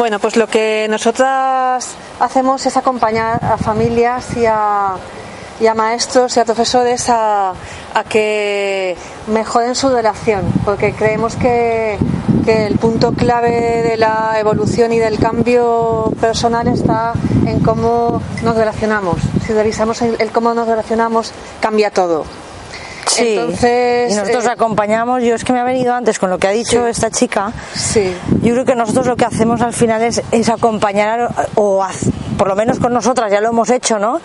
Bueno, pues lo que nosotras hacemos es acompañar a familias y a, maestros y a profesores a, que mejoren su relación, porque creemos que, el punto clave de la evolución y del cambio personal está en cómo nos relacionamos. Si revisamos el cómo nos relacionamos, cambia todo. Sí, Entonces, y nosotros eh, acompañamos. Yo es que me ha venido antes con lo que ha dicho Sí. esta chica. Sí. Yo creo que nosotros lo que hacemos al final es, es acompañar, o haz- por lo menos con nosotras ya lo hemos hecho, ¿no?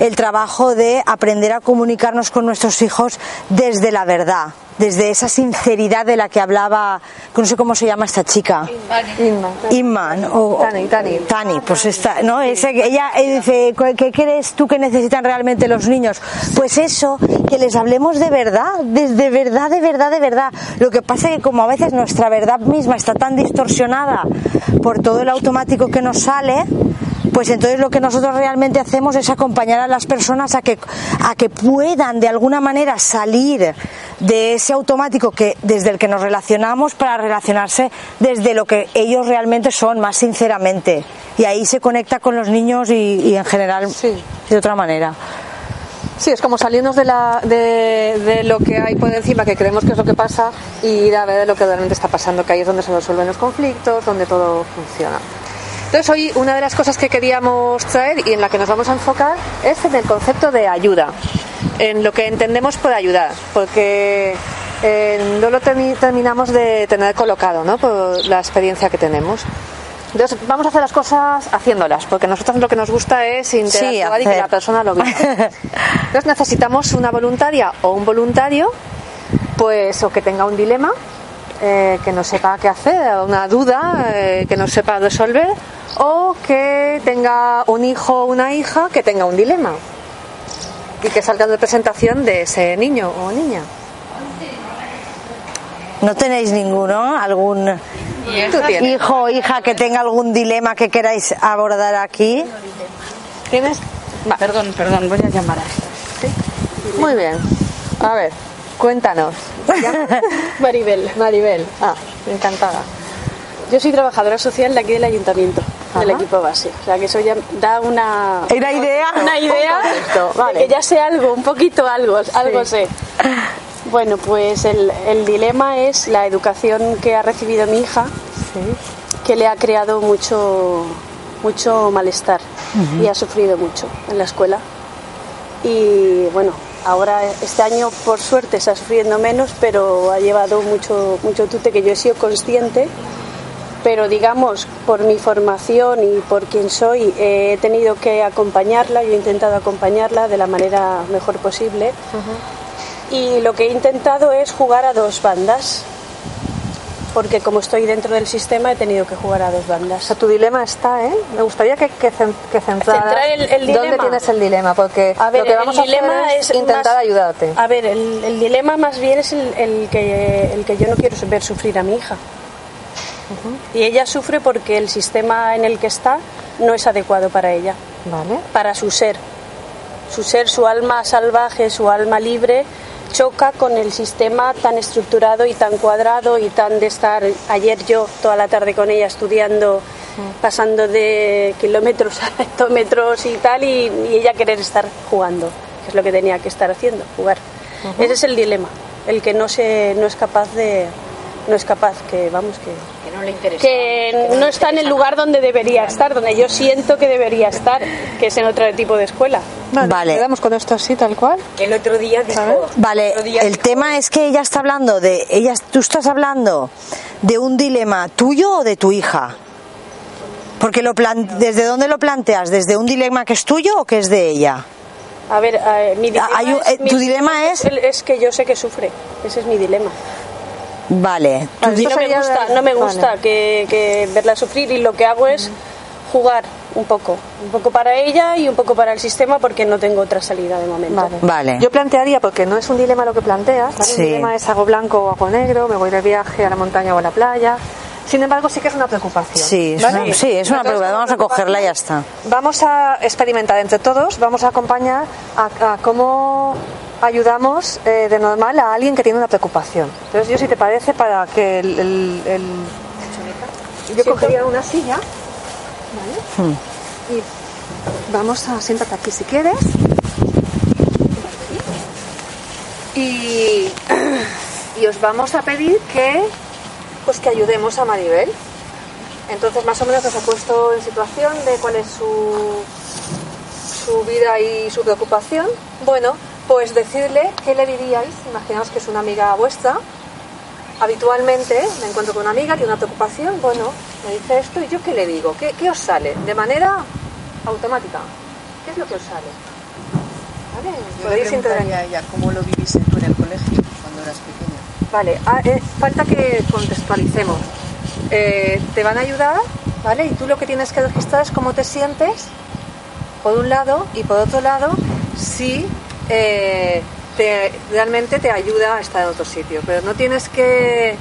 El trabajo de aprender a comunicarnos con nuestros hijos desde la verdad, desde esa sinceridad de la que hablaba, que no sé cómo se llama esta chica. Inma. Inman o Tani, Tani. Tani, pues esta, ¿no? Ese, que ella eh, dice, ¿qué crees tú que necesitan realmente los niños? Pues eso, que les hablemos de verdad, desde verdad, de verdad, de verdad. Lo que pasa es que como a veces nuestra verdad misma está tan distorsionada por todo el automático que nos sale, pues entonces lo que nosotros realmente hacemos es acompañar a las personas a que, a que puedan de alguna manera salir de ese automático que desde el que nos relacionamos para relacionarse desde lo que ellos realmente son, más sinceramente. Y ahí se conecta con los niños y, y en general Sí. de otra manera. Sí, es como salirnos de, la, de, de lo que hay por encima, que creemos que es lo que pasa, y ir a ver lo que realmente está pasando, que ahí es donde se resuelven los conflictos, donde todo funciona. Entonces hoy una de las cosas que queríamos traer y en la que nos vamos a enfocar es en el concepto de ayuda, en lo que entendemos por ayudar, porque eh, no lo termi- terminamos de tener colocado ¿no? por la experiencia que tenemos. Entonces vamos a hacer las cosas haciéndolas, porque a nosotros lo que nos gusta es interactuar y que la persona lo viva. Entonces necesitamos una voluntaria o un voluntario, pues o que tenga un dilema, eh, que no sepa qué hacer, una duda eh, que no sepa resolver, o que tenga un hijo o una hija que tenga un dilema y que salga de presentación de ese niño o niña. ¿No tenéis ninguno? ¿Algún hijo o hija que tenga algún dilema que queráis abordar aquí? ¿Tienes? Va. Perdón, perdón, voy a llamar a esta. Muy bien. A ver, cuéntanos. Maribel. Maribel. Ah, encantada. Yo soy trabajadora social de aquí del ayuntamiento, del equipo base. O sea que eso ya da una, ¿Una idea? una idea de que ya sé algo, un poquito algo, algo sé. Bueno, pues el, el dilema es la educación que ha recibido mi hija, que le ha creado mucho, mucho malestar y ha sufrido mucho en la escuela. Y bueno, ahora este año por suerte está sufriendo menos, pero ha llevado mucho, mucho tute que yo he sido consciente. Pero digamos, por mi formación y por quien soy, eh, he tenido que acompañarla, yo he intentado acompañarla de la manera mejor posible. Y lo que he intentado es jugar a dos bandas, porque como estoy dentro del sistema he tenido que jugar a dos O bandas. sea, tu dilema está, ¿eh? Me gustaría que, que, que centraras Centrar el- el dónde dilema. tienes el dilema, porque A ver, lo que vamos el a hacer dilema es, es intentar más- ayudarte. A ver, el, el dilema más bien es el, el que, el que yo no quiero ver sufrir a mi hija. Y ella sufre porque el sistema en el que está no es adecuado para ella, Vale. para su ser. Su ser, su alma salvaje, su alma libre, choca con el sistema tan estructurado y tan cuadrado y tan de estar ayer yo toda la tarde con ella estudiando, pasando de kilómetros a hectómetros y tal, y, y ella querer estar jugando, que es lo que tenía que estar haciendo, jugar. Ese es el dilema, el que no, se, no es capaz de, no es capaz, que vamos, Que no le interesa. que no está en el lugar donde debería estar, donde yo siento que debería estar, que es en otro tipo de escuela. Vale. Quedamos con esto así, tal cual. El otro día dijo. Vale, día el dijo- tema es que ella está hablando de, ella, tú estás hablando de un dilema tuyo o de tu hija. Porque lo plan- ¿desde dónde lo planteas? ¿Desde un dilema que es tuyo o que es de ella? A ver, eh, mi dilema, hay un- es, eh, mi tu dilema es- el- es que yo sé que sufre. Ese es mi dilema. Vale. Esto no me gusta, de- no me vale. gusta que, que verla sufrir y lo que hago es jugar un poco, un poco para ella y un poco para el sistema porque no tengo otra salida de momento. Vale. Vale. Yo plantearía, porque no es un dilema lo que planteas, ¿vale? Sí. Un dilema es algo blanco o algo negro, me voy de viaje a la montaña o a la playa. Sin embargo, sí que es una preocupación. Sí, es ¿vale? una- sí, es una preocupación. Vamos a cogerla y ya está. Vamos a experimentar entre todos, vamos a acompañar a, a cómo ayudamos eh, de normal a alguien que tiene una preocupación. Entonces, yo si te parece, para que el... el- el- yo cogería una silla, ¿vale? Y vamos a... Siéntate aquí si quieres. Y, y os vamos a pedir que pues que ayudemos a Maribel. Entonces más o menos os he puesto en situación de cuál es su, su vida y su preocupación. Bueno, pues decirle qué le diríais, imaginaos que es una amiga vuestra, habitualmente me encuentro con una amiga, tiene una preocupación, bueno, me dice esto y yo qué le digo, ¿qué, qué os sale? De manera automática, ¿qué es lo que os sale? ¿Vale? Yo le preguntaría a ella cómo lo viviste tú en el colegio cuando eras pequeña. Vale, ah, eh, falta que contextualicemos. Eh, te van a ayudar, ¿vale? Y tú lo que tienes que registrar es cómo te sientes, por un lado, y por otro lado, si eh, te, realmente te ayuda a estar en otro sitio. Pero no tienes que,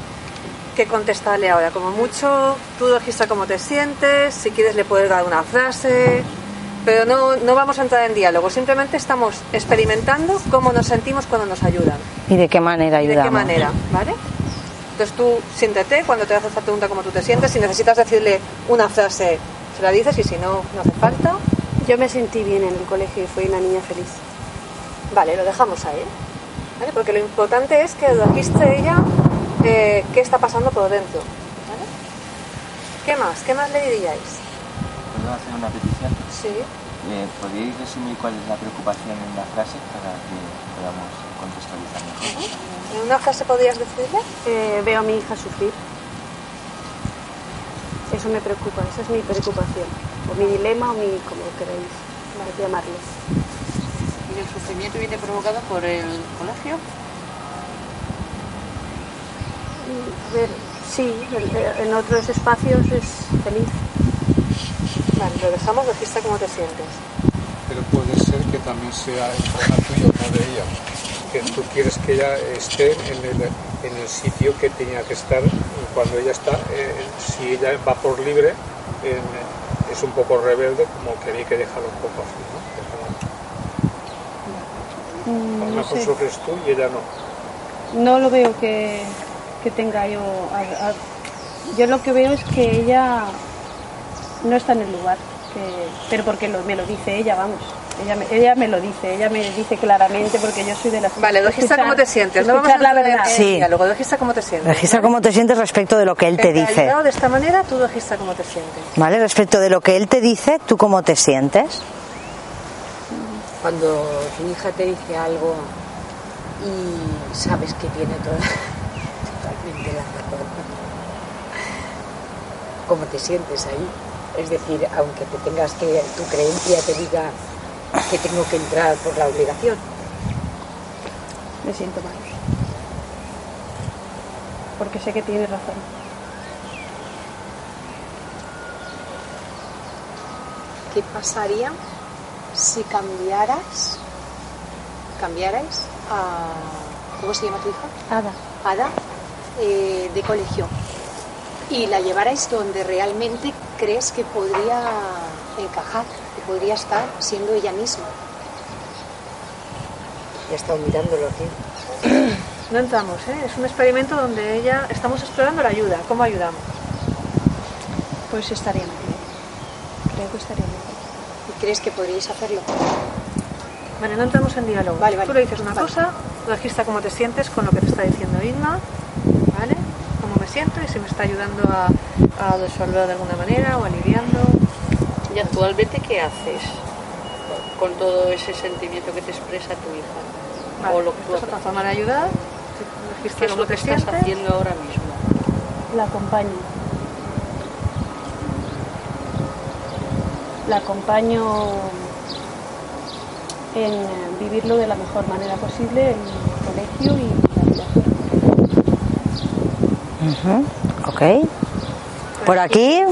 que contestarle ahora. Como mucho, tú registra cómo te sientes, si quieres le puedes dar una frase, pero no, no vamos a entrar en diálogo. Simplemente estamos experimentando cómo nos sentimos cuando nos ayudan. ¿Y de qué manera ¿Y de ayudamos? qué manera? ¿Vale? Entonces tú siéntete cuando te haces esta pregunta cómo tú te sientes. Si necesitas decirle una frase, se la dices y si no, no hace falta. Yo me sentí bien en el colegio y fui una niña feliz. Vale, lo dejamos ahí. ¿Vale? Porque lo importante es que registre ella eh, qué está pasando por dentro. ¿Vale? ¿Qué más? ¿Qué más le diríais? ¿Puedo hacer una petición? Sí. Eh, ¿Podríais resumir cuál es la preocupación en una frase para que podamos contextualizar mejor? ¿En una frase podrías decirle? Eh, veo a mi hija sufrir. Eso me preocupa, esa es mi preocupación. O mi dilema o mi, como queréis llamarlo. ¿Y el sufrimiento viene provocado por el colegio? A ver, sí, en- en otros espacios es feliz. Vale, lo dejamos, registra cómo te sientes. pero puede ser que también sea el problema tuyo, no de ella. Que tú quieres que ella esté en el, en el sitio que tenía que estar cuando ella está. eh, si ella va por libre, es un poco rebelde, como que hay que dejarlo un poco así, ¿no? Mejor sufres tú y ella no. No lo veo que, que tenga yo. a- a- yo lo que veo es que ella no está en el lugar. que- pero porque lo- me lo dice ella, vamos. Ella me, ella me lo dice, ella me dice claramente porque yo soy de las Vale, registra escuchar- cómo te sientes. No vamos a la verdad. Sí. diálogo, registra cómo te sientes. Registra cómo te sientes respecto de lo que él te ha dice. de esta manera, tú registra cómo te sientes. ¿Vale? Respecto de lo que él te dice, ¿tú cómo te sientes? Cuando tu hija te dice algo y sabes que tiene toda, totalmente la razón. ¿Cómo te sientes ahí? Es decir, aunque te tengas que, tu creencia te diga que tengo que entrar por la obligación. Me siento mal. Porque sé que tienes razón. ¿Qué pasaría si cambiaras, cambiarais a, ¿cómo se llama tu hija? Ada. Ada, eh, de colegio y la llevarais donde realmente crees que podría encajar, que podría estar siendo ella misma. Ya he estado mirándolo aquí. No entramos, ¿eh? Es un experimento donde ella estamos explorando la ayuda, cómo ayudamos. Pues estaría mejor. Creo que estaría. ¿Y crees que podríais hacerlo? Vale, no entramos en diálogo. Vale, vale. Tú le dices una Vale. cosa, registra cómo te sientes con lo que te está diciendo Inma, ¿vale? Cómo me siento y si me está ayudando a, a resolver de alguna manera o aliviando. ¿Y actualmente qué haces con todo ese sentimiento que te expresa tu hija? Vale, o lo que tú otra forma de ayudar. ¿Qué es cómo lo que te estás sientes. haciendo ahora mismo? La acompaño. La acompaño en eh, vivirlo de la mejor manera posible en el colegio y la vida Ok. Por aquí.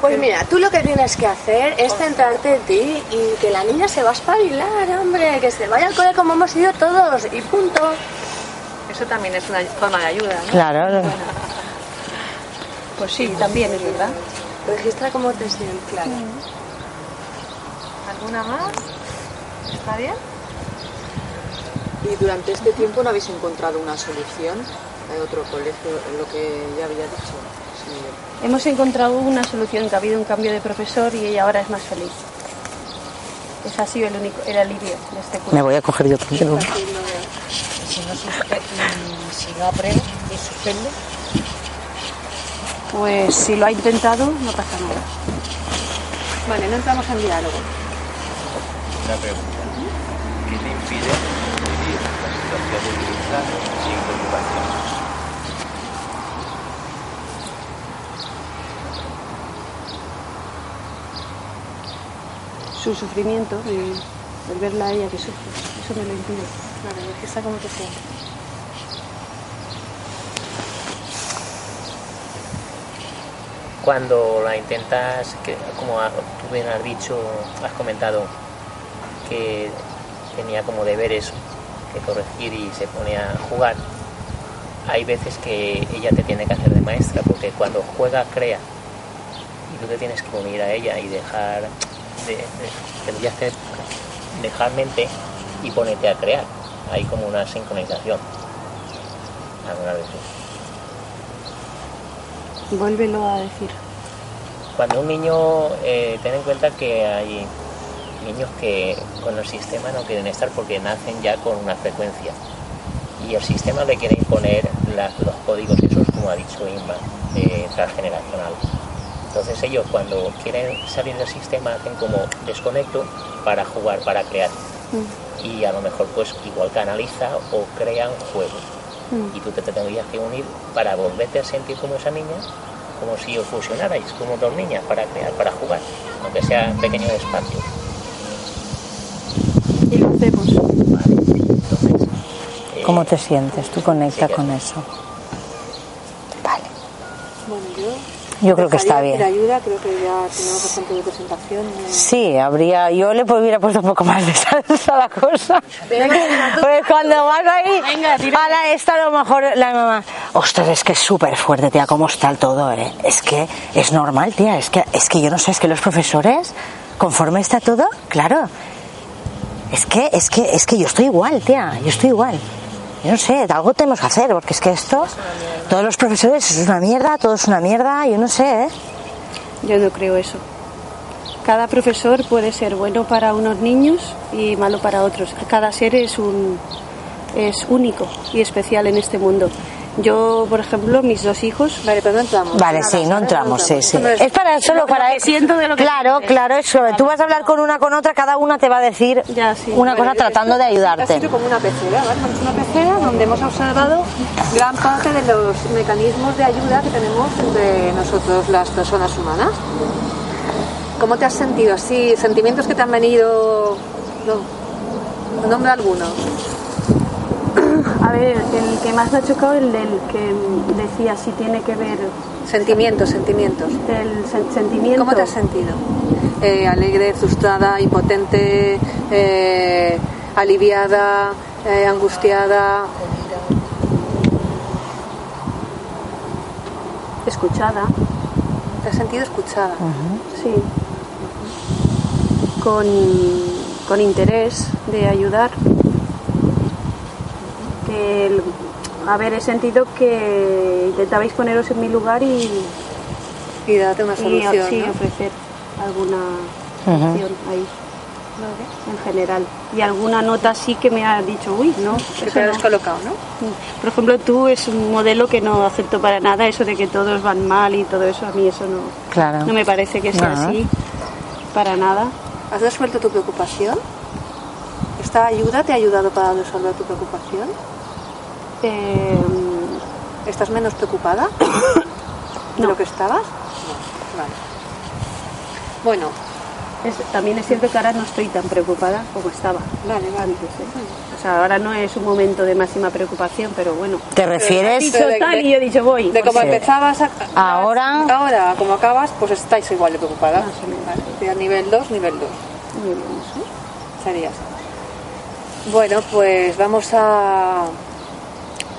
Pues mira, tú lo que tienes que hacer es centrarte en ti y que la niña se va a espabilar, hombre, que se vaya al cole como hemos ido todos y punto. Eso también es una forma de ayuda. ¿no? Claro. Pues sí, también es verdad. Registra cómo te sientes. Claro. ¿Alguna más? ¿Está bien? ¿Y durante este tiempo no habéis encontrado una solución? ¿Hay otro colegio, lo que ya había dicho? Sí. Hemos encontrado una solución, que ha habido un cambio de profesor y ella ahora es más feliz. Ese ha sido el único, el alivio de este curso. Me voy a coger yo también uno. Si no, si no aprende y suspende, Pues si lo ha intentado, no pasa nada. Vale, no entramos en diálogo. Una pregunta. ¿Qué te impide vivir la situación de hija sin preocupación? Su sufrimiento, el, verla a ella que sufre, eso me lo impide. Claro, registra cómo te sientes. Cuando la intentas, como tú bien has dicho, has comentado que tenía como deberes que corregir y se pone a jugar, hay veces que ella te tiene que hacer de maestra, porque cuando juega crea y tú te tienes que unir a ella y dejar, de, de- dejar mente y ponerte a crear. Hay como una sincronización. Algunas veces. Vuélvelo a decir. Cuando un niño, eh, ten en cuenta que hay niños que con el sistema no quieren estar porque nacen ya con una frecuencia y el sistema le quiere imponer la- los códigos esos, como ha dicho Inma, eh, transgeneracional. Entonces ellos cuando quieren salir del sistema hacen como desconecto para jugar, para crear. Y a lo mejor pues igual canaliza o crea un juego. Y tú te tendrías que unir para volverte a sentir como esa niña, como si os fusionarais como dos niñas para crear, para jugar, aunque sea en pequeños espacios. Y lo hacemos. ¿Cómo te sientes? Tú conecta con eso. Bueno, yo. Creo que está bien. ayuda, creo que ya tenemos bastante de presentación. Sí, habría. Yo le hubiera puesto un poco más de salsa a la cosa. Pues cuando vas ahí, ahora esta a lo mejor la mamá. Ostras, es que es súper fuerte, tía, cómo está el todo, ¿eh? Es que es normal, tía. Es que, es que yo no sé, es que los profesores, conforme está todo, claro. Es que, es que, es que yo estoy igual, tía. Yo estoy igual. Yo no sé, algo tenemos que hacer, porque es que esto, todos los profesores es una mierda, todo es una mierda, yo no sé, ¿eh? Yo no creo eso. Cada profesor puede ser bueno para unos niños y malo para otros. Cada ser es un es único y especial en este mundo. Yo, por ejemplo, mis dos hijos. Vale, pero no entramos. Vale, sí, no entramos, sí, sí. Es- para solo lo para que siento de lo que Claro, claro, eso. Tú vas a hablar con una con otra, cada una te va a decir una cosa tratando de Ha ayudarte. sido como una pecera, ¿vale? Es una pecera donde hemos observado gran parte de los mecanismos de ayuda que tenemos entre nosotros, las personas humanas. ¿Cómo te has sentido así? ¿Sentimientos que te han venido? No. Nombra alguno. A ver, el que más me ha chocado es el del que decía si tiene que ver. Sentimientos, sentimientos. El sen- sentimiento. ¿Cómo te has sentido? Eh, alegre, frustrada, impotente, eh, aliviada, eh, angustiada. Escuchada. ¿Te has sentido escuchada? Sí. Con, con interés de ayudar. El- a ver, he sentido que intentabais poneros en mi lugar y, y darte una y, solución, sí, ¿no? ofrecer alguna opción ahí. en general. Y alguna nota sí que me ha dicho, uy, no. Que eso te no". has colocado, ¿no? Por ejemplo, tú es un modelo que no acepto para nada, eso de que todos van mal y todo eso, a mí eso no, Claro. no me parece que sea No. así, para nada. ¿Has resuelto tu preocupación? ¿Esta ayuda te ha ayudado para resolver tu preocupación? Eh, ¿Estás menos preocupada de lo que estabas? No. Vale. Bueno, es- también es cierto que ahora no estoy tan preocupada como estaba vale, vale. antes. ¿eh? O sea, ahora no es un momento de máxima preocupación, pero bueno. ¿Te refieres? dicho tal y yo he dicho voy. De cómo Sí. empezabas a- Ahora- ahora, como acabas, pues estáis igual de preocupadas. Vale. Nivel 2, nivel 2. Muy bien, eso. Serías. Bueno, pues vamos a.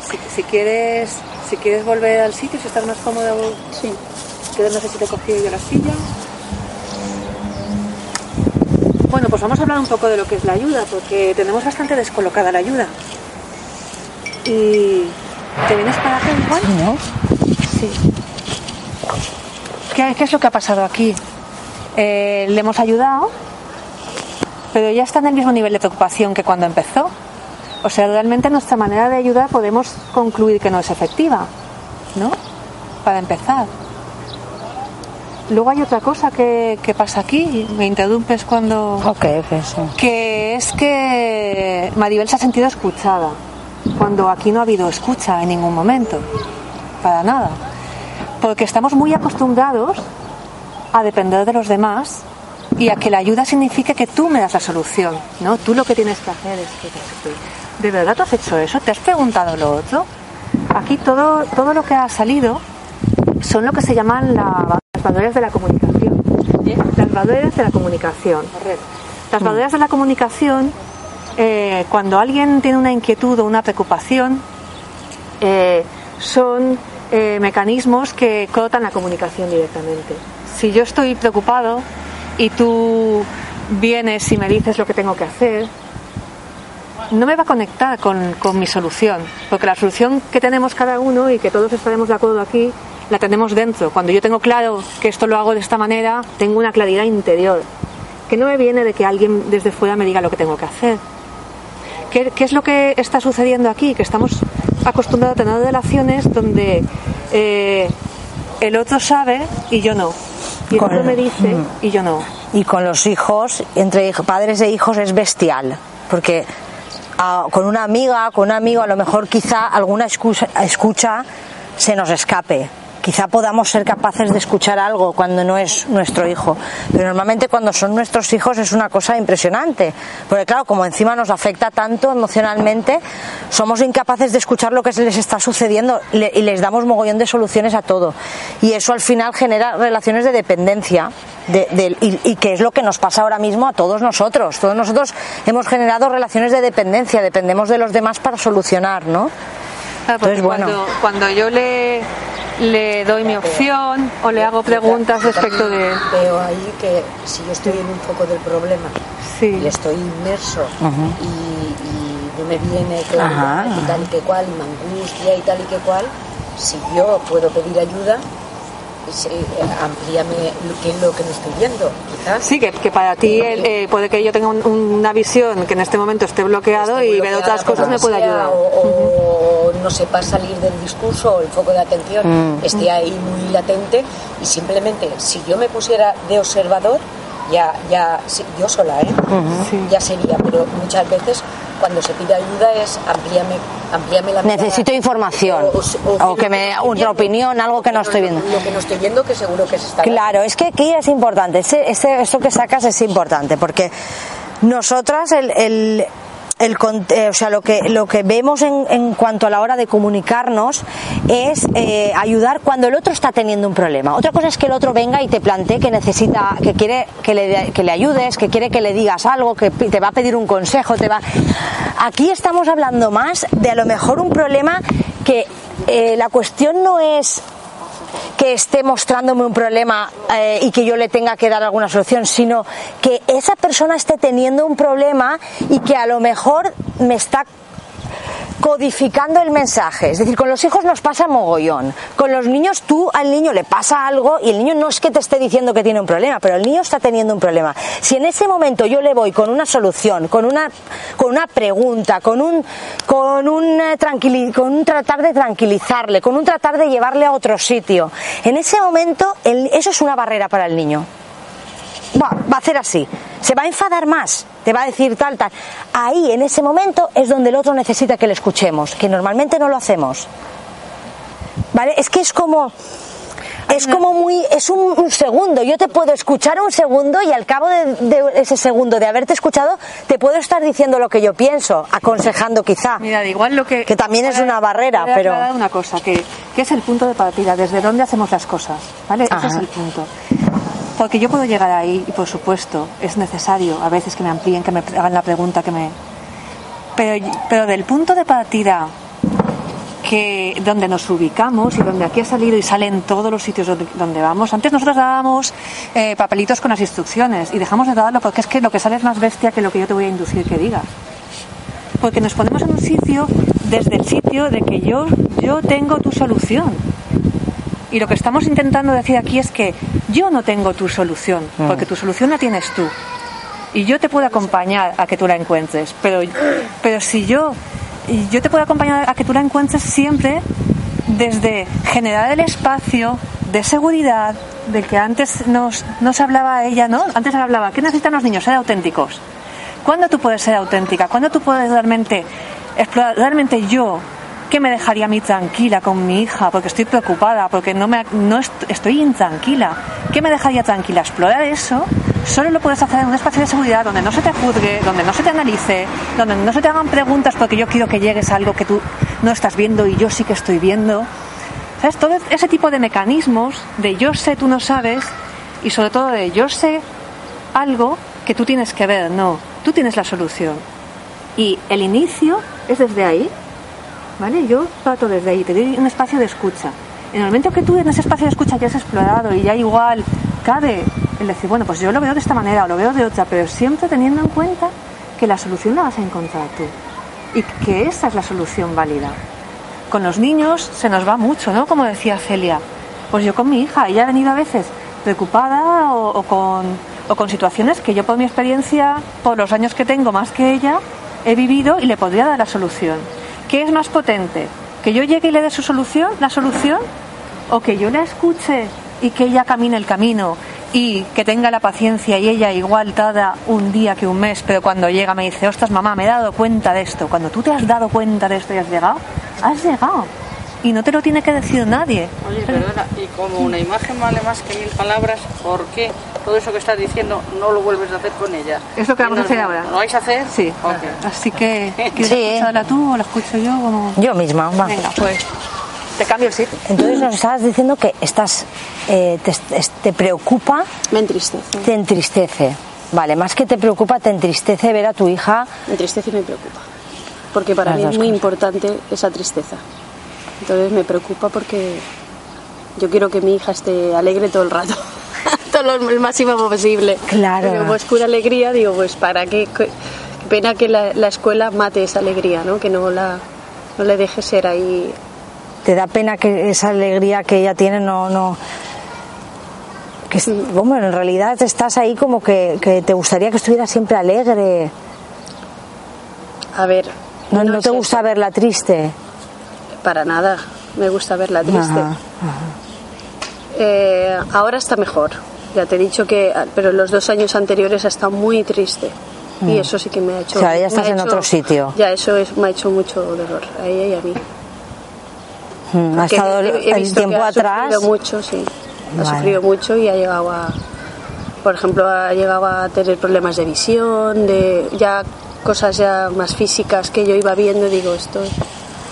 Si, si quieres, si quieres volver al sitio, si estás más cómoda, Sí. que no sé si te he cogido yo la silla. Bueno, pues vamos a hablar un poco de lo que es la ayuda, porque tenemos bastante descolocada la ayuda. ¿Y te vienes para acá igual? ¿No? Sí. ¿Qué, qué es lo que ha pasado aquí? Eh, le hemos ayudado, pero ya está en el mismo nivel de preocupación que cuando empezó. O sea, realmente nuestra manera de ayudar podemos concluir que no es efectiva, ¿no? Para empezar. Luego hay otra cosa que, que pasa aquí, me interrumpes cuando... Ok, sí. que es que Maribel se ha sentido escuchada, cuando aquí no ha habido escucha en ningún momento, para nada. Porque estamos muy acostumbrados a depender de los demás y a que la ayuda signifique que tú me das la solución, ¿no? Tú lo que tienes que hacer es que... ¿De verdad tú has hecho eso? ¿Te has preguntado lo otro? Aquí todo, todo lo que ha salido son lo que se llaman la- las barreras de la comunicación. Las barreras de la comunicación. Las barreras de la comunicación, eh, cuando alguien tiene una inquietud o una preocupación, eh, son eh, mecanismos que cortan la comunicación directamente. Si yo estoy preocupado y tú vienes y me dices lo que tengo que hacer, no me va a conectar con, con mi solución, porque la solución que tenemos cada uno y que todos estaremos de acuerdo aquí, la tenemos dentro. Cuando yo tengo claro que esto lo hago de esta manera, tengo una claridad interior, que no me viene de que alguien desde fuera me diga lo que tengo que hacer. ¿Qué, qué es lo que está sucediendo aquí? Que estamos acostumbrados a tener relaciones donde eh, el otro sabe y yo no. Y el Con- otro me dice Mm. y yo no. Y con los hijos, entre padres e hijos, es bestial. Porque ah, con una amiga, con un amigo, a lo mejor quizá alguna escucha, escucha se nos escape. Quizá podamos ser capaces de escuchar algo cuando no es nuestro hijo. Pero normalmente cuando son nuestros hijos es una cosa impresionante. Porque claro, como encima nos afecta tanto emocionalmente, somos incapaces de escuchar lo que les está sucediendo y les damos mogollón de soluciones a todo. Y eso al final genera relaciones de dependencia. de- y, y que es lo que nos pasa ahora mismo a todos nosotros. Todos nosotros hemos generado relaciones de dependencia, dependemos de los demás para solucionar, ¿no? Claro, porque Entonces, bueno. cuando, cuando yo le, le doy mi opción o le hago preguntas respecto de... Veo ahí que si yo estoy en un foco del problema y estoy inmerso y, y no me viene claridad Ajá. y tal y que cual, y me angustia y tal y que cual, si yo puedo pedir ayuda, amplíame lo que es lo que no estoy viendo, quizás. Sí, que, que para ti el- eh, puede que yo tenga un- una visión que en este momento esté bloqueado y ver otras cosas me puede ayudar. O, o no sepa salir del discurso o el foco de atención Mm. esté ahí muy latente y simplemente si yo me pusiera de observador ya ya yo sola ¿eh? ya sería pero muchas veces cuando se pide ayuda es amplíame amplíame la mirada. Necesito información O- o- o que me otra opinión, algo que no estoy viendo. lo que no estoy viendo que seguro que se está Claro, es que aquí es importante, ese, ese- esto que sacas es importante, porque nosotras el, el- el eh, o sea, lo que, lo que vemos en, en cuanto a la hora de comunicarnos es eh, ayudar cuando el otro está teniendo un problema. Otra cosa es que el otro venga y te plantee que necesita, que quiere que le, que le ayudes, que quiere que le digas algo, que te va a pedir un consejo, te va. Aquí estamos hablando más de a lo mejor un problema que eh, la cuestión no es que esté mostrándome un problema eh, y que yo le tenga que dar alguna solución, sino que esa persona esté teniendo un problema y que a lo mejor me está codificando el mensaje. Es decir, con los hijos nos pasa mogollón. Con los niños tú al niño le pasa algo y el niño no es que te esté diciendo que tiene un problema, pero el niño está teniendo un problema. Si en ese momento yo le voy con una solución, con una, con una pregunta, con un, con un, eh, tranquili- con un tratar de tranquilizarle, con un tratar de llevarle a otro sitio, en ese momento el- eso es una barrera para el niño. Va a hacer así, se va a enfadar más, te va a decir tal, tal. Ahí, en ese momento, es donde el otro necesita que le escuchemos, que normalmente no lo hacemos. ¿Vale? Es que es como. Es como muy. Es un, un segundo. Yo te puedo escuchar un segundo y al cabo de, de ese segundo de haberte escuchado, te puedo estar diciendo lo que yo pienso, aconsejando quizá. Mira, igual lo que. Que también es una barrera, pero. una cosa, que, que es el punto de partida, desde dónde hacemos las cosas, ¿vale? Ese es el punto. Porque yo puedo llegar ahí y, por supuesto, es necesario a veces que me amplíen, que me hagan la pregunta, que me... Pero, pero del punto de partida que donde nos ubicamos y donde aquí ha salido y sale en todos los sitios donde, donde vamos. Antes nosotros dábamos eh, papelitos con las instrucciones y dejamos de darlo porque es que lo que sale es más bestia que lo que yo te voy a inducir que digas porque nos ponemos en un sitio desde el sitio de que yo yo tengo tu solución y lo que estamos intentando decir aquí es que yo no tengo tu solución Mm. porque tu solución la tienes tú y yo te puedo acompañar a que tú la encuentres pero pero si yo yo te puedo acompañar a que tú la encuentres siempre desde generar el espacio de seguridad del que antes nos, nos hablaba ella, ¿no? Antes hablaba, ¿qué necesitan los niños? Ser auténticos. ¿Cuándo tú puedes ser auténtica? ¿Cuándo tú puedes realmente explorar, realmente yo, qué me dejaría a mí tranquila con mi hija? Porque estoy preocupada, porque no, me, no est- estoy intranquila. ¿Qué me dejaría tranquila? Explorar eso solo lo puedes hacer en un espacio de seguridad donde no se te juzgue, donde no se te analice, donde no se te hagan preguntas porque yo quiero que llegues a algo que tú no estás viendo y yo sí que estoy viendo. ¿Sabes? Todo ese tipo de mecanismos de yo sé, tú no sabes, y sobre todo de yo sé algo que tú tienes que ver, no, tú tienes la solución. Y el inicio es desde ahí, ¿vale? Yo trato desde ahí, te doy un espacio de escucha. En el momento que tú en ese espacio de escucha ya has explorado y ya igual cabe el decir, bueno, pues yo lo veo de esta manera o lo veo de otra, pero siempre teniendo en cuenta que la solución la vas a encontrar tú y que esa es la solución válida. Con los niños se nos va mucho, ¿no? Como decía Celia. Pues yo con mi hija, ella ha venido a veces preocupada o, o con, o con situaciones que yo por mi experiencia, por los años que tengo más que ella, he vivido y le podría dar la solución. ¿Qué es más potente? ¿Que yo llegue y le dé su solución, la solución? ¿O que yo la escuche y que ella camine el camino y que tenga la paciencia y ella igual tarda un día que un mes, pero cuando llega me dice, ostras mamá, me he dado cuenta de esto. Cuando tú te has dado cuenta de esto y has llegado, has llegado. Y no te lo tiene que decir nadie. Oye, perdona, y como una imagen vale más que mil palabras, ¿por qué todo eso que estás diciendo no lo vuelves a hacer con ella? Es lo que vamos a hacer ahora. ¿Lo vais a hacer? Sí. Así que, ¿quieres Sí. escucharla tú o la escucho yo? Como... Yo misma, va. Venga, pues te cambio el sitio. Entonces nos estabas diciendo que estás, eh, te, te preocupa. Me entristece. Te entristece. Vale, más que te preocupa, te entristece ver a tu hija. Me entristece y me preocupa. Porque para Las mí es muy cosas. importante esa tristeza. Entonces me preocupa porque yo quiero que mi hija esté alegre todo el rato. todo lo el máximo posible. Claro. Digo, pues pura alegría, digo, pues para qué. pena que la, la escuela mate esa alegría, ¿no? Que no la no le deje ser ahí. Te da pena que esa alegría que ella tiene no. no que, es- bueno, en realidad estás ahí como que, que te gustaría que estuviera siempre alegre. A ver. No, no, te eso. gusta verla triste. Para nada. Me gusta verla triste. Ajá. Eh, ahora está mejor. Ya te he dicho que, pero los dos años anteriores ha estado muy triste. Y Mm. eso sí que me ha hecho. O sea, ya estás ha en hecho- otro sitio. Ya, eso es, me ha hecho mucho dolor a ella y a mí. Mm, Ha estado he- he el tiempo ha atrás. sufrido mucho, sí. Ha Vale. sufrido mucho y ha llegado a. Por ejemplo, ha llegado a tener problemas de visión, de ya cosas ya más físicas que yo iba viendo y digo, esto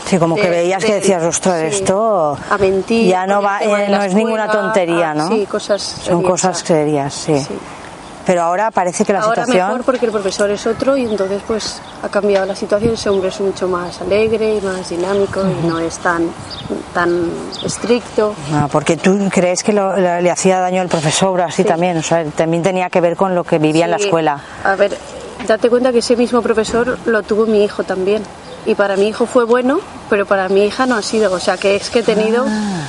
Sí, como que de- veías que de- decías, ostras, sí, esto a mentir, ya no el va, eh, no es ninguna tontería, ¿no? sí, cosas Son serias, cosas serias, sí. Pero ahora parece que la Ahora situación mejor porque el profesor es otro y entonces pues ha cambiado la situación. Ese hombre es mucho más alegre y más dinámico y no es tan, tan estricto. Ah, porque tú crees que lo- le, le hacía daño al profesor así también, o sea, también tenía que ver con lo que vivía en la Sí, escuela. A ver, date cuenta que ese mismo profesor lo tuvo mi hijo también. Y para mi hijo fue bueno, pero para mi hija no ha sido. O sea, que es que he tenido Ah.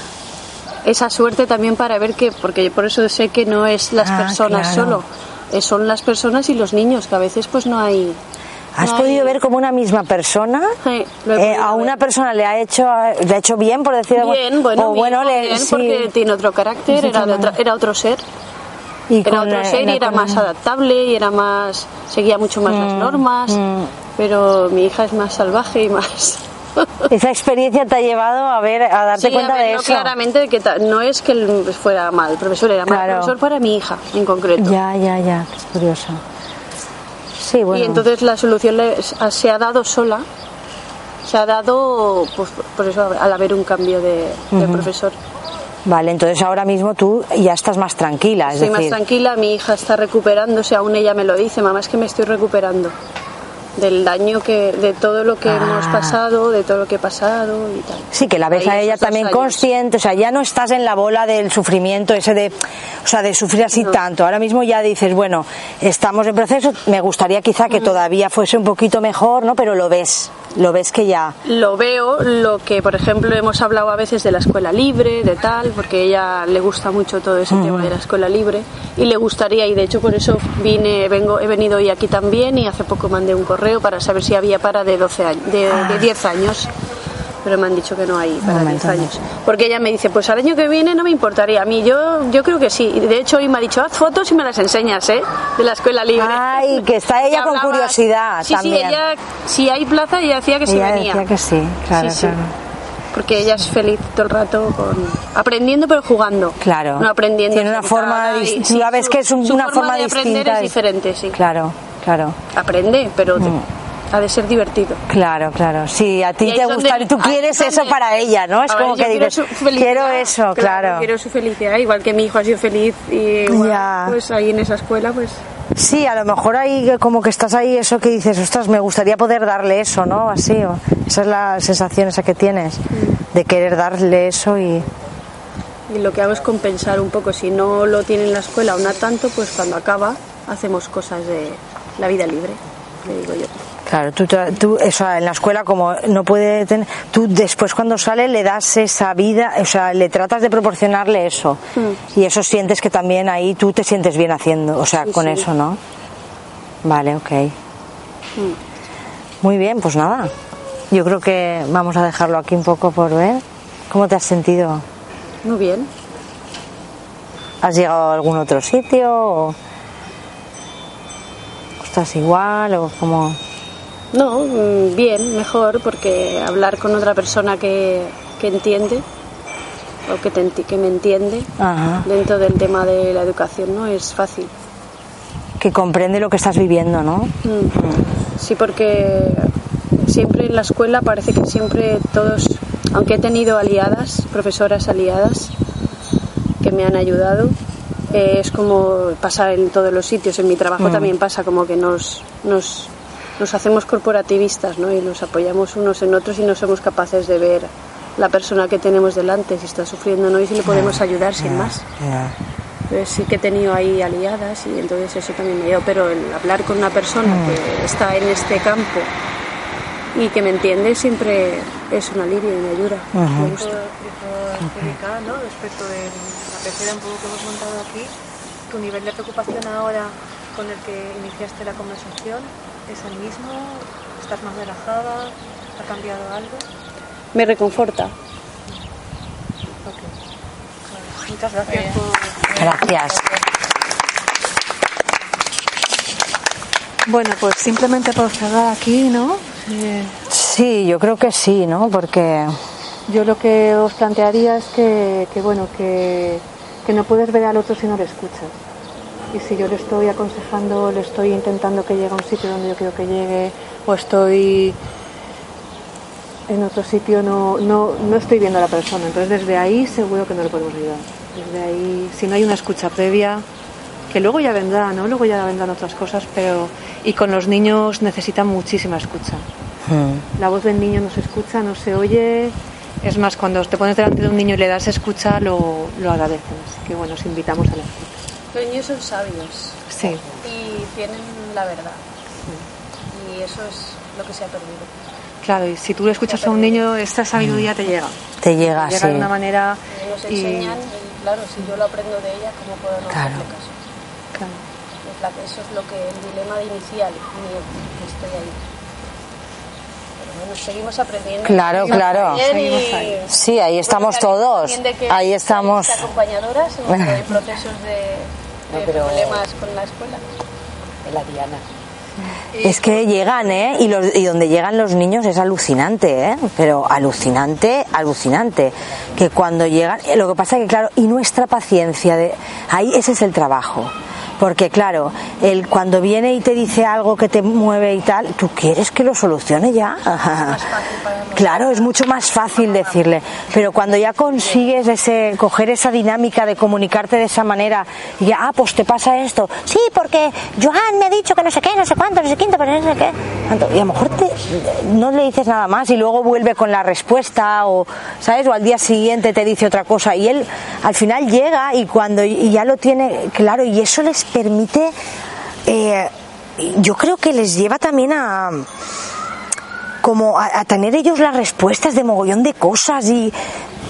esa suerte también para ver que, porque por eso sé que no es las Ah, personas claro. solo, eh, son las personas y los niños, que a veces pues no hay... ¿Has no hay- podido ver como una misma persona Sí, lo he eh, a una persona le ha hecho le ha hecho bien por decirlo Bien, bueno, o mi bueno le bien, sí. porque tiene otro carácter, era, de claro. otra- era otro ser. Y la- ser la y era más adaptable y era más seguía mucho más las Mm, normas pero mi hija es más salvaje y más esa experiencia te ha llevado a ver a darte Sí, cuenta a de verlo eso. claramente que ta- no es que él fuera mal profesor era mal Claro. profesor para mi hija en concreto. Ya ya ya qué curioso. Sí bueno. Y entonces la solución le- se ha dado sola se ha dado pues, por eso al haber un cambio de, profesor vale entonces ahora mismo tú ya estás más tranquila es Estoy más tranquila, mi hija está recuperándose, aún ella me lo dice, mamá, es que me estoy recuperando del daño que, de todo lo que hemos Ah. pasado, de todo lo que he pasado y tal. Sí, que la ves Ahí a ella también años. consciente, o sea, ya no estás en la bola del sufrimiento ese de, o sea, de sufrir así tanto. Ahora mismo ya dices, bueno, estamos en proceso, me gustaría quizá que todavía fuese un poquito mejor, ¿no? Pero lo ves, lo ves que ya. Lo veo, lo que por ejemplo hemos hablado a veces de la escuela libre, de tal, porque a ella le gusta mucho todo ese Ujú. tema de la escuela libre y le gustaría y de hecho por eso vine, vengo, he venido hoy aquí también y hace poco mandé un correo para saber si había para de 12 años, de, Ah. de 10 años. Pero me han dicho que no hay para 10 momento, años. Porque ella me dice, pues al año que viene no me importaría. A mí yo, yo creo que sí. De hecho hoy me ha dicho, haz fotos y me las enseñas, ¿eh? De la escuela libre. Ay, que está ella con curiosidad sí, también. Sí, ella, si hay plaza, ella decía que ella venía. decía que sí, claro, Sí, sí. Porque ella es feliz todo el rato con aprendiendo pero jugando. Claro. No aprendiendo. Tiene una forma y- sí, la ves su- que es un- su una forma de aprender es diferente, sí. Claro, claro. Aprende, pero te- Mm. ha de ser divertido. Claro, claro. Sí, a ti te gusta, tú quieres es eso donde- para ella, ¿no? Es ver, como que quiero dices, su felicidad, quiero eso, claro. Quiero su felicidad, igual que mi hijo ha sido feliz y igual, pues ahí en esa escuela pues Sí, a lo mejor ahí como que estás ahí eso que dices, ostras, me gustaría poder darle eso, ¿no? Así, o- esa es la sensación esa que tienes, de querer darle eso y... y lo que hago es compensar un poco. Si no lo tiene en la escuela o no tanto, pues cuando acaba hacemos cosas de la vida libre, le digo yo. Claro, tú, tú eso, en la escuela como no puede tener, tú después cuando sale le das esa vida, o sea, le tratas de proporcionarle eso y eso sientes que también ahí tú te sientes bien haciendo, o sea, Sí, con sí. eso, ¿no? Vale, ok. Muy bien, pues nada. Yo creo que vamos a dejarlo aquí un poco por ver. ¿Cómo te has sentido? Muy bien. ¿Has llegado a algún otro sitio? ¿O estás igual? ¿O cómo? No, mm, bien, mejor, porque hablar con otra persona que, que entiende o que, te que me entiende Ajá. dentro del tema de la educación no es fácil. Que comprende lo que estás viviendo, ¿no? Mm. Sí, porque siempre en la escuela parece que siempre todos, aunque he tenido aliadas, profesoras aliadas que me han ayudado, eh, es como pasa en todos los sitios. En mi trabajo Mm. también pasa como que nos, nos, nos hacemos corporativistas ¿no? y nos apoyamos unos en otros y no somos capaces de ver la persona que tenemos delante, si está sufriendo o no, y si le podemos ayudar sin más. Ya. Entonces sí que he tenido ahí aliadas y entonces eso también me dio, pero el hablar con una persona Mm. que está en este campo y que me entiende siempre es un alivio y me ayuda. Ujú. Me gusta. Respecto de tercera un poco que hemos montado aquí, tu nivel de preocupación ahora con el que iniciaste la conversación es el mismo, estás más relajada, ha cambiado algo. Me reconforta. Ok. Vale, Muchas gracias por... Gracias. Bueno, pues simplemente por cerrar aquí, ¿no? Eh, Sí, yo creo que sí, ¿no? Porque Yo lo que os plantearía es que, que, bueno, que, que no puedes ver al otro si no le escuchas. Y si yo le estoy aconsejando, le estoy intentando que llegue a un sitio donde yo quiero que llegue, o estoy en otro sitio, no, no, no estoy viendo a la persona. Entonces desde ahí seguro que no le podemos ayudar. Desde ahí, si no hay una escucha previa, que luego ya vendrá, ¿no? Luego ya vendrán otras cosas, pero... Y con los niños necesitan muchísima escucha. mm, La voz del niño no se escucha, no se oye. Es más, cuando te pones delante de un niño y le das escucha, lo, lo agradecen. Así que bueno, os invitamos a la escucha. Los niños son sabios Sí. y tienen la verdad. Y eso es lo que se ha perdido. Claro, y si tú le escuchas a un niño, esta sabiduría te llega. Te llega, Te llega sí. de una manera. Nos enseñan, y claro, si yo lo aprendo de ella, ¿cómo puedo no Claro. hacerle caso? Claro. Es la- eso es lo que el dilema inicial mío, que estoy ahí. Bueno, seguimos aprendiendo. Claro, Seguimos claro. aprendiendo y- Sí, ahí estamos Bueno, todos. Ahí estamos. acompañadoras en procesos de, de No, pero- problemas con la escuela. De la Diana. Es que llegan, ¿eh? Y, los- y donde llegan los niños es alucinante, ¿eh? Pero alucinante, alucinante. Que cuando llegan, lo que pasa que claro, y nuestra paciencia de, ahí ese es el trabajo. Porque claro, él cuando viene y te dice algo que te mueve y tal, tú quieres que lo solucione ya. Claro, es mucho más fácil decirle, pero cuando ya consigues ese coger esa dinámica de comunicarte de esa manera y ya, ah, pues te pasa esto. Sí, porque Joan me ha dicho que no sé qué, no sé cuánto, no sé quinto, pero no sé qué. Y a lo mejor te- no le dices nada más y luego vuelve con la respuesta o, ¿sabes? O al día siguiente te dice otra cosa y él al final llega y cuando y ya lo tiene claro y eso les permite, eh, yo creo que les lleva también a como a, a tener ellos las respuestas de mogollón de cosas y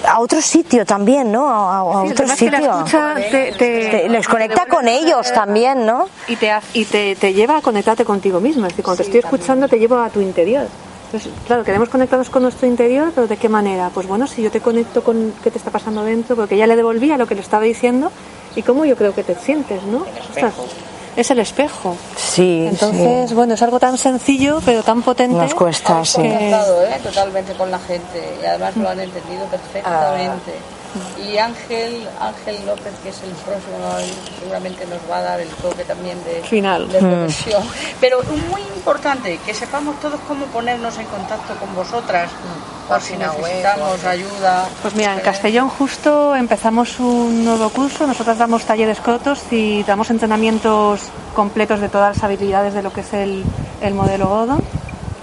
a otro sitio también, ¿no? A, a Sí, otro que la sitio. escucha te- te- Te- les conecta con ellos también, ¿no? Y te, y te, lleva a conectarte contigo mismo. Es decir, cuando te estoy escuchando, te llevo a tu interior. Entonces, claro, queremos conectarnos con nuestro interior, pero ¿de qué manera? Pues bueno, si yo te conecto con qué te está pasando dentro, porque ya le devolvía lo que le estaba diciendo y cómo yo creo que te sientes, ¿no? Es el espejo. Sí, Entonces, sí. bueno, es algo tan sencillo, pero tan potente. Nos cuesta, sí. que- ¿eh? totalmente con la gente y además lo han entendido perfectamente. Y Ángel, Ángel López, que es el próximo, seguramente nos va a dar el toque también de, Final. de Mm. reflexión. Pero muy importante, que sepamos todos cómo ponernos en contacto con vosotras, por si Página web, necesitamos o- ayuda. Pues mira, en Castellón justo empezamos un nuevo curso. Nosotros damos talleres cortos y damos entrenamientos completos de todas las habilidades de lo que es el, el modelo Gordon.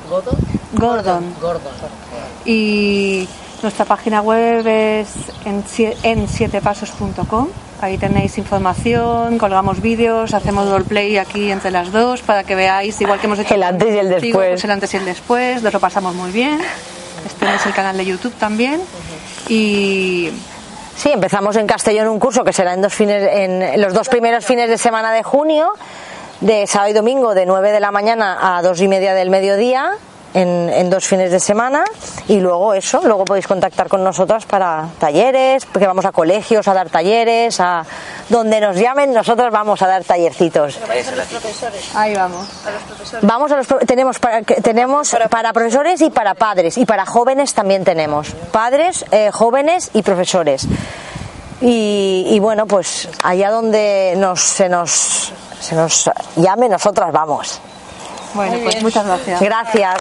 ¿Godo? Gordon. Gordon. Y nuestra página web es en, sie- en sietepasos.com. Ahí tenéis información, colgamos vídeos, hacemos roleplay aquí entre las dos para que veáis, igual que hemos hecho El antes y el contigo, después. pues el antes y el después, nos lo pasamos muy bien. Este es el canal de YouTube también. Y Sí, empezamos en Castellón un curso que será en dos fines, en los dos primeros fines de semana de junio, de sábado y domingo, de 9 de la mañana a dos y media del mediodía, en, en dos fines de semana, y luego eso, luego podéis contactar con nosotras para talleres, porque vamos a colegios a dar talleres, a donde nos llamen, nosotros vamos a dar tallercitos. Pero vais a los profesores. ahí vamos. A los profesores. Vamos a los pro- tenemos para que- tenemos para profesores y para padres y para jóvenes también tenemos padres eh, jóvenes y profesores y, y bueno pues allá donde nos se nos se nos llame nosotras vamos Bueno, pues muchas gracias. gracias